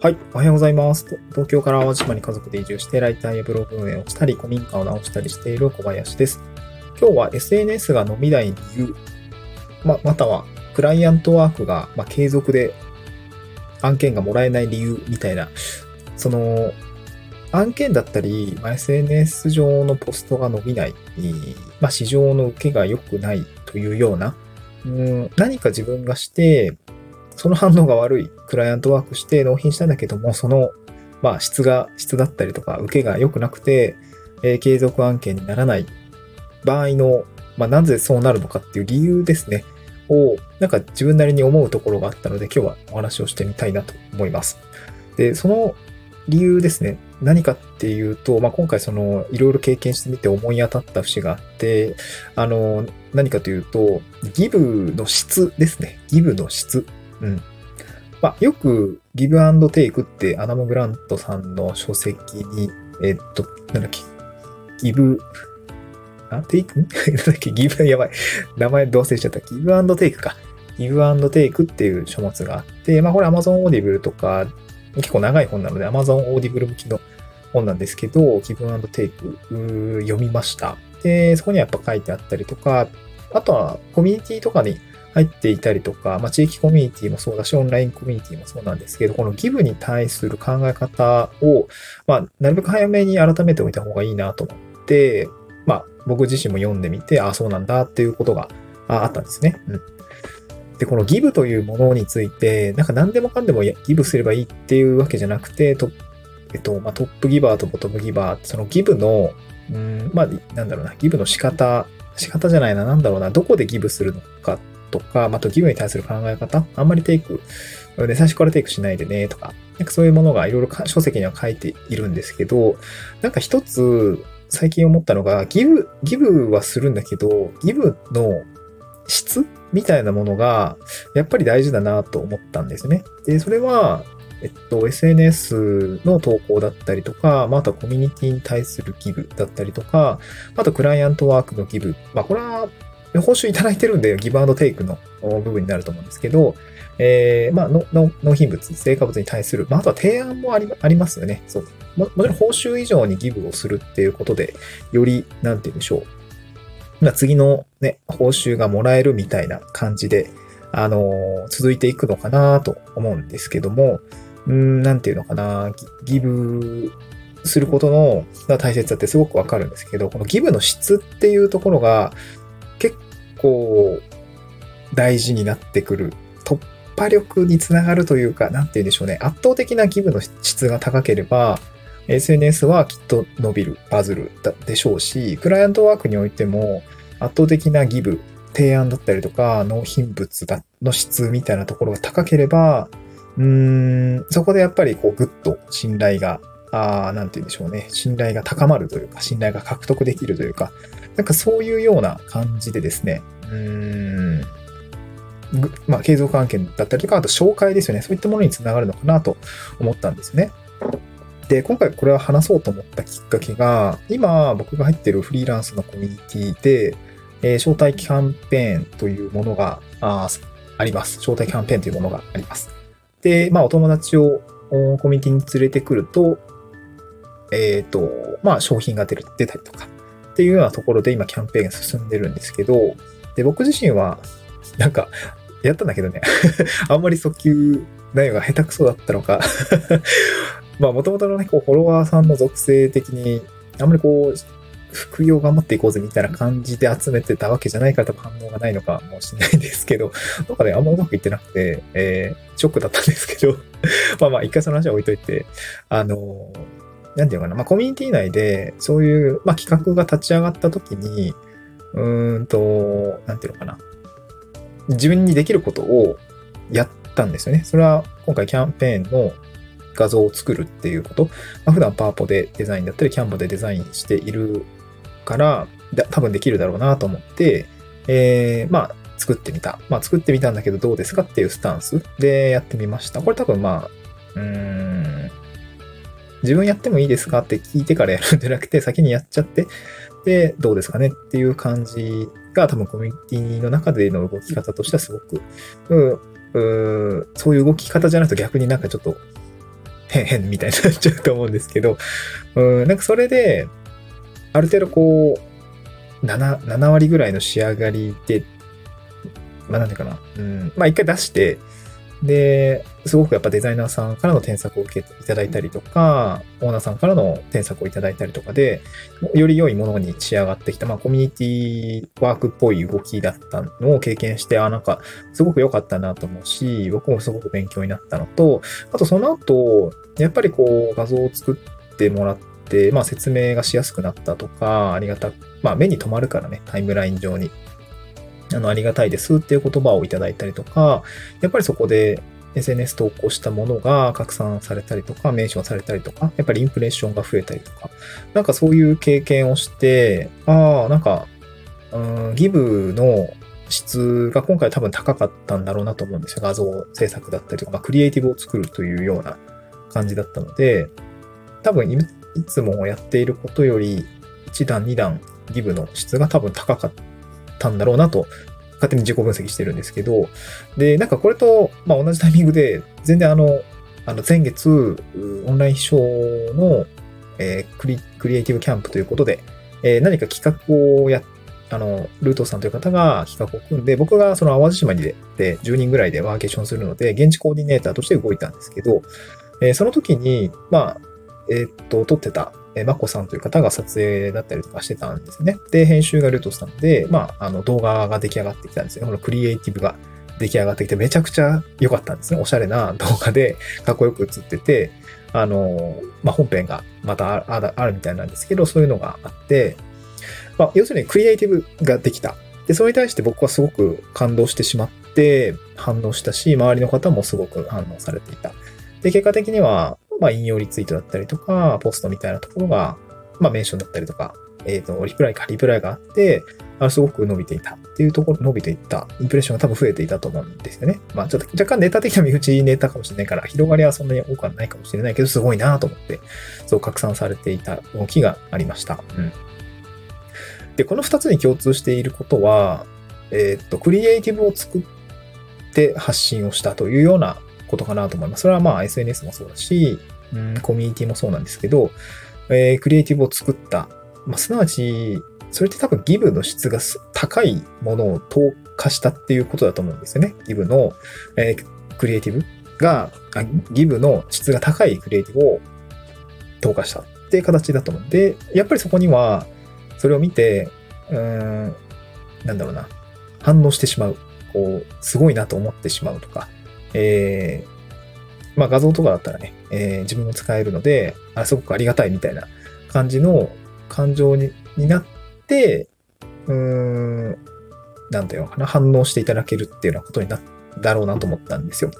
はい。おはようございます。東京から淡路島に家族で移住して、ライターやブログ運営をしたり、古民家を直したりしている小林です。今日は SNS が伸びない理由、ま、または、クライアントワークが、ま、継続で案件がもらえない理由みたいな、その、案件だったり、ま、SNS 上のポストが伸びない、ま、市場の受けが良くないというような、うん何か自分がして、その反応が悪いクライアントワークして納品したんだけども、その、まあ、質が、質だったりとか、受けが良くなくて、えー継続案件にならない場合の、まあ、なぜそうなるのかっていう理由ですね、を、なんか自分なりに思うところがあったので、今日はお話をしてみたいなと思います。で、その理由ですね、何かっていうと、まあ、今回その、いろいろ経験してみて思い当たった節があって、あの、何かというと、ギブの質ですね。ギブの質。うん。まあ、よく、ギブアンドテイクってアダム・グラントさんの書籍に、えっと、なんだっけ、ギブ、あ、テイクなんだっけ、ギブ、やばい。名前どう忘れちゃった。ギブアンドテイクか。ギブアンドテイクっていう書物があって、まあ、これ Amazon Audible とか、結構長い本なので Amazon Audible 向きの本なんですけど、ギブアンドテイク読みました。で、そこにはやっぱ書いてあったりとか、あとはコミュニティとかに入っていたりとか、まあ、地域コミュニティもそうだし、オンラインコミュニティもそうなんですけど、このギブに対する考え方を、まあ、なるべく早めに改めておいた方がいいなと思って、まあ、僕自身も読んでみて、ああ、そうなんだっていうことがあったんですね。うん。で、このギブというものについて、なんか何でもかんでもギブすればいいっていうわけじゃなくて、とえっと、まあ、トップギバーとボトムギバー、そのギブの、うん、まあ、なんだろうな、ギブの仕方、仕方じゃないな、なんだろうな、どこでギブするのかっとか、あとギブに対する考え方、あんまりテイク、で最初からテイクしないでね、とか、なんかそういうものがいろいろ書籍には書いているんですけど、なんか一つ、最近思ったのが、ギブ、ギブはするんだけど、ギブの質みたいなものが、やっぱり大事だなと思ったんですね。で、それは、えっと、SNS の投稿だったりとか、まあ、あとはコミュニティに対するギブだったりとか、あとクライアントワークのギブ。まあ、これは、報酬いただいてるんで、ギブアンドテイクの部分になると思うんですけど、えー、まあ、のの納品物、成果物に対する、まあ、あとは提案もありありますよね。そう。ももちろん報酬以上にギブをするっていうことで、より、なんて言うんでしょう。まあ、次のね、報酬がもらえるみたいな感じで、あのー続いていくのかなと思うんですけども、うん、なんていうのかな、ギギブすることの大切だってすごくわかるんですけど、このギブの質っていうところが結構大事になってくる。突破力につながるというか、なんて言うんでしょうね。圧倒的なギブの質が高ければ、SNS はきっと伸びる、バズるでしょうし、クライアントワークにおいても圧倒的なギブ、提案だったりとか、納品物の質みたいなところが高ければ、うーん、そこでやっぱりこうぐっと信頼が、あーなんて言うんでしょうね。信頼が高まるというか、信頼が獲得できるというか、なんかそういうような感じでですね、うーん、まあ、継続案件だったりとか、あと紹介ですよね。そういったものにつながるのかなと思ったんですね。で、今回これを話そうと思ったきっかけが、今僕が入っているフリーランスのコミュニティで、えー招待キャンペーンというものがああります。招待キャンペーンというものがあります。で、まあ、お友達をコミュニティに連れてくると、えっ、と、まあ、商品が出る、出たりとか、っていうようなところで今キャンペーン進んでるんですけど、で、僕自身は、なんか、やったんだけどね、あんまり訴求内容が下手くそだったのか、まあ、もともとのね、こう、フォロワーさんの属性的に、あんまりこう、副業頑張っていこうぜみたいな感じで集めてたわけじゃないから多分反応がないのかもしれないんですけど、なんかね、あんまうまくいってなくて、えー、ショックだったんですけど、まあまあ、一回その話は置いといて、あのーなんていうかな、まあ、コミュニティ内で、そういう、まあ、企画が立ち上がった時に、うーんと、なんていうのかな、自分にできることをやったんですよね。それは、今回キャンペーンの画像を作るっていうこと。まあ、普段パワポでデザインだったり、キャンバでデザインしているから、多分できるだろうなと思って、えー、まあ、作ってみた。まあ、作ってみたんだけどどうですかっていうスタンスでやってみました。これ多分まあ、うーん、自分やってもいいですかって聞いてからやるんじゃなくて、先にやっちゃって、で、どうですかねっていう感じが多分コミュニティの中での動き方としてはすごく、ううそういう動き方じゃないと逆になんかちょっと変変みたいになっちゃうと思うんですけど、うん、なんかそれで、ある程度こう、7、7割ぐらいの仕上がりで、まあなんていうかな、うん、まあ一回出して、で、すごくやっぱデザイナーさんからの添削を受けていただいたりとか、オーナーさんからの添削をいただいたりとかで、より良いものに仕上がってきた、まあコミュニティワークっぽい動きだったのを経験して、あ、なんかすごく良かったなと思うし、僕もすごく勉強になったのと、あとその後、やっぱりこう画像を作ってもらって、まあ説明がしやすくなったとか、ありがた、まあ目に留まるからね、タイムライン上に。あの、ありがたいですっていう言葉をいただいたりとか、やっぱりそこで SNS 投稿したものが拡散されたりとか、メンションされたりとか、やっぱりインプレッションが増えたりとか、なんかそういう経験をして、ああ、なんか、うん、ギブの質が今回多分高かったんだろうなと思うんですよ。画像制作だったりとか、まあ、クリエイティブを作るというような感じだったので、多分いつもやっていることより1段2段ギブの質が多分高かったたんだろうなと勝手に自己分析してるんですけど、で、なんかこれと、まあ、同じタイミングで、全然あの、あの前月、オンラインショーの、えー、クリクリエイティブキャンプということで、えー、何か企画をや、あの、ルートさんという方が企画を組んで、僕がその淡路島にでで10人ぐらいでワーケーションするので、現地コーディネーターとして動いたんですけど、えー、その時に、まあ、えー、っと、撮ってたえマコさんという方が撮影だったりとかしてたんですね。で、編集がルートしたので、まあ、あの動画が出来上がってきたんですよ。このクリエイティブが出来上がってきてめちゃくちゃ良かったんですね。おしゃれな動画でかっこよく映ってて、あの、まあ、本編がまたあるみたいなんですけど、そういうのがあって、まあ、要するにクリエイティブができた。で、それに対して僕はすごく感動してしまって反応したし、周りの方もすごく反応されていた。で、結果的には、まあ、引用リツイートだったりとか、ポストみたいなところが、まあ、メンションだったりとか、えっ、ー、と、リプライか、リプライがあって、あのすごく伸びていたっていうところ、伸びていった、インプレッションが多分増えていたと思うんですよね。まあ、ちょっと若干ネタ的な身内ネタかもしれないから、広がりはそんなに多くはないかもしれないけど、すごいなと思って、そう拡散されていた動きがありました。うん。で、この二つに共通していることは、えっ、と、クリエイティブを作って発信をしたというようなことかなと思います。それはまあ SNS もそうだし、うん、コミュニティもそうなんですけど、えー、クリエイティブを作った。まあ、すなわち、それって多分ギブの質が高いものを投下したっていうことだと思うんですよね。ギブの、えー、クリエイティブがギブの質が高いクリエイティブを投下したっていう形だと思うんで、やっぱりそこには、それを見て、うーん、なんだろうな、反応してしまう。こう、すごいなと思ってしまうとか、えー、まあ画像とかだったらね、えー、自分も使えるので、あ、すごくありがたいみたいな感じの感情になって、うーん、なんていうのかな、反応していただけるっていうようなことになっだろうなと思ったんですよ。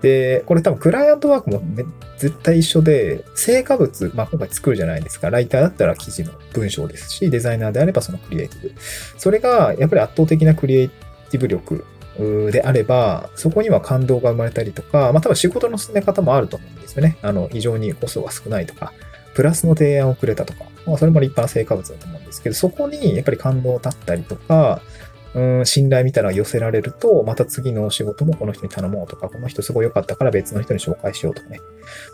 で、これ多分クライアントワークもね絶対一緒で、成果物、まあ今回作るじゃないですか。ライターだったら記事の文章ですし、デザイナーであればそのクリエイティブ。それがやっぱり圧倒的なクリエイティブ力であれば、そこには感動が生まれたりとか、まあ多分仕事の進め方もあると思うんですよね。あの、非常にコストが少ないとか、プラスの提案をくれたとか、まあそれも立派な成果物だと思うんですけど、そこにやっぱり感動だったりとか、うん、信頼みたいなのが寄せられると、また次の仕事もこの人に頼もうとか、この人すごい良かったから別の人に紹介しようとかね。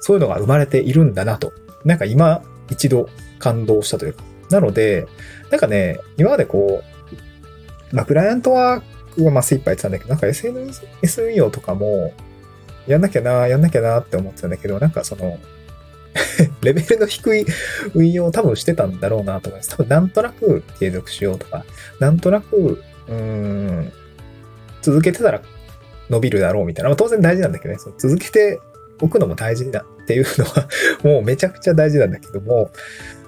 そういうのが生まれているんだなと。なんか今一度感動したというか。なので、なんかね、今までこう、まあ、クライアントははまあ精一杯やってたんだけど、なんか SNS 運用とかも、やんなきゃな、やんなきゃなって思ってたんだけど、なんかその レベルの低い運用を多分してたんだろうなと思います。多分なんとなく継続しようとか、なんとなく、うん、続けてたら伸びるだろうみたいな。まあ、当然大事なんだけどね、そ続けておくのも大事だっていうのは もうめちゃくちゃ大事なんだけども、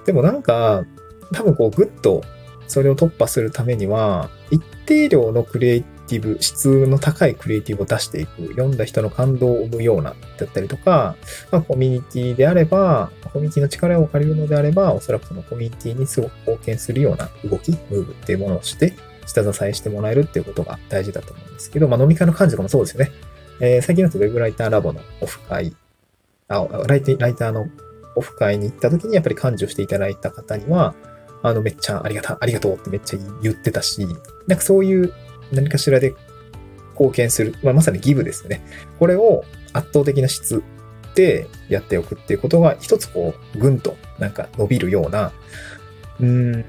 でもなんか、多分こう、ぐっとそれを突破するためには、一定量のクリエイティブ、質の高いクリエイティブを出していく、読んだ人の感動を生むような、だったりとか、まあ、コミュニティであれば、コミュニティの力を借りるのであれば、おそらくそのコミュニティにすごく貢献するような動き、ムーブっていうものをして、下支えしてもらえるっていうことが大事だと思うんですけど、まあ、飲み会の感じとかもそうですよね。えー、最近だと Web ライターラボのオフ会、あライターのオフ会に行った時にやっぱり感受していただいた方には、あの、めっちゃありがた、ありがとうってめっちゃ言ってたし、なんかそういう何かしらで貢献する、まあ、まさにギブですよね。これを圧倒的な質てやっておくっていうことが一つこう、ぐんとなんか伸びるような、うん、まあ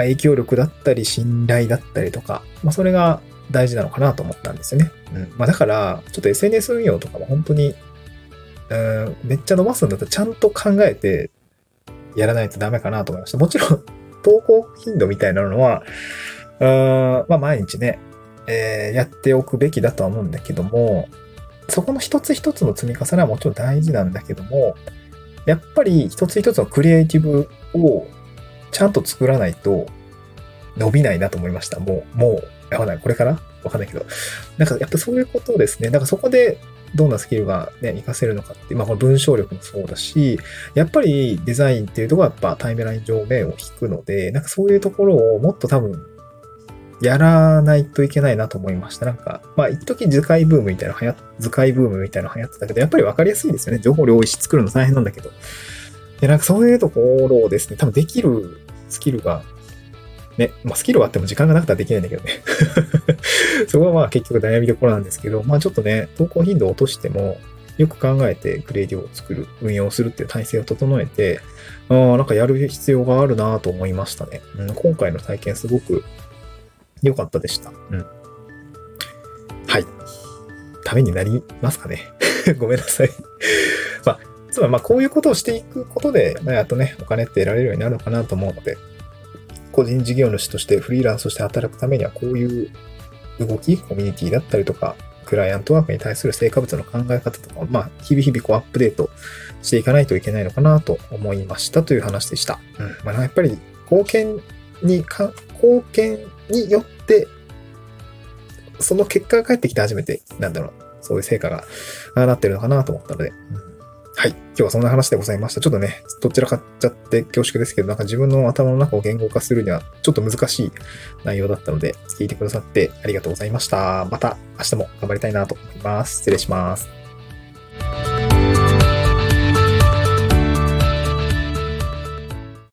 影響力だったり信頼だったりとか、まあそれが大事なのかなと思ったんですよね。うん。まあだから、ちょっと SNS 運用とかも本当に、うん、めっちゃ伸ばすんだったらちゃんと考えてやらないとダメかなと思いました。もちろん、投稿頻度みたいなのは、うん、まあ毎日ね、えー、やっておくべきだとは思うんだけども、そこの一つ一つの積み重ねはもちろん大事なんだけども、やっぱり一つ一つのクリエイティブをちゃんと作らないと伸びないなと思いました。もう、もう、わかんない。これから？わかんないけど。なんかやっぱそういうことですね。なんかそこでどんなスキルがね、活かせるのかって、まあこの文章力もそうだし、やっぱりデザインっていうところはやっぱタイムライン上面を引くので、なんかそういうところをもっと多分やらないといけないなと思いました。なんか、まあ、一時図解ブームみたいな流行、図解ブームみたいな流行ってたけど、やっぱりわかりやすいですよね。情報量意識作るの大変なんだけど。で、なんかそういうところをですね、多分できるスキルが、ね、まあ、スキルはあっても時間がなくてはできないんだけどね。そこはまあ結局悩みどころなんですけど、まあちょっとね、投稿頻度を落としても、よく考えてクリエイティを作る、運用するっていう体制を整えて、ああ、なんかやる必要があるなと思いましたね。うん、今回の体験すごく良かったでした。うん。はい。ためになりますかね。ごめんなさい まあ、つまりまあこういうことをしていくことで、まあ、やっとね、お金って得られるようになるのかなと思うので、個人事業主としてフリーランスとして働くためにはこういう動き、コミュニティだったりとか、クライアントワークに対する成果物の考え方とかを、まあ、日々日々こうアップデートしていかないといけないのかなと思いましたという話でした。うん。まあ、やっぱり貢献にか、貢献によって、その結果が返ってきて初めて、なんだろう、そういう成果がなってるのかなと思ったので、うん、はい。今日はそんな話でございました。ちょっとね、どちらかっちゃって恐縮ですけど、なんか自分の頭の中を言語化するにはちょっと難しい内容だったので、聞いてくださってありがとうございました。また明日も頑張りたいなと思います。失礼します。